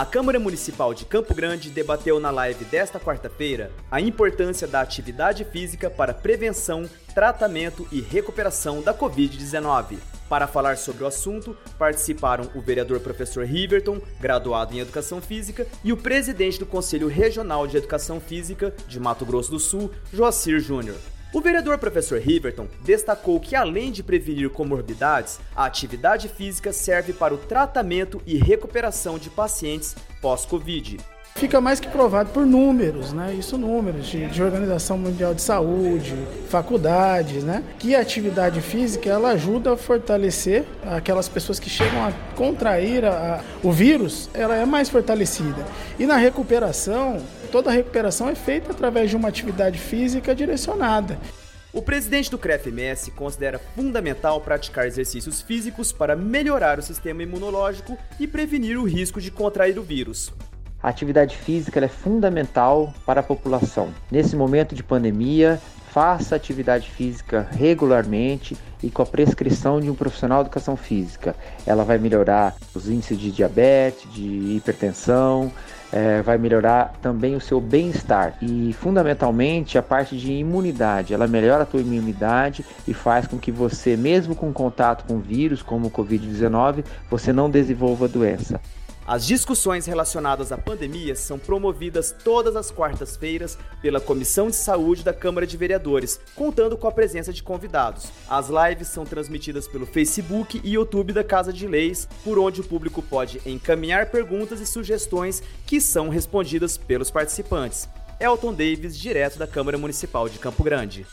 A Câmara Municipal de Campo Grande debateu na live desta quarta-feira a importância da atividade física para prevenção, tratamento e recuperação da Covid-19. Para falar sobre o assunto, participaram o vereador professor Riverton, graduado em Educação Física, e o presidente do Conselho Regional de Educação Física de Mato Grosso do Sul, Joacir Júnior. O vereador professor Riverton destacou que, além de prevenir comorbidades, a atividade física serve para o tratamento e recuperação de pacientes pós-Covid. Fica mais que provado por números, né? Isso números de, de, Organização Mundial de Saúde, faculdades, né? Que a atividade física ela ajuda a fortalecer aquelas pessoas que chegam a contrair a, a, o vírus, ela é mais fortalecida. E na recuperação, toda a recuperação é feita através de uma atividade física direcionada. O presidente do CREF-MS considera fundamental praticar exercícios físicos para melhorar o sistema imunológico e prevenir o risco de contrair o vírus. A atividade física é fundamental para a população. Nesse momento de pandemia, faça atividade física regularmente e com a prescrição de um profissional de educação física. Ela vai melhorar os índices de diabetes, de hipertensão, é, vai melhorar também o seu bem-estar e fundamentalmente a parte de imunidade. Ela melhora a tua imunidade e faz com que você, mesmo com contato com vírus como o Covid-19, você não desenvolva doença. As discussões relacionadas à pandemia são promovidas todas as quartas-feiras pela Comissão de Saúde da Câmara de Vereadores, contando com a presença de convidados. As lives são transmitidas pelo Facebook e YouTube da Casa de Leis, por onde o público pode encaminhar perguntas e sugestões que são respondidas pelos participantes. Elton Davis, direto da Câmara Municipal de Campo Grande.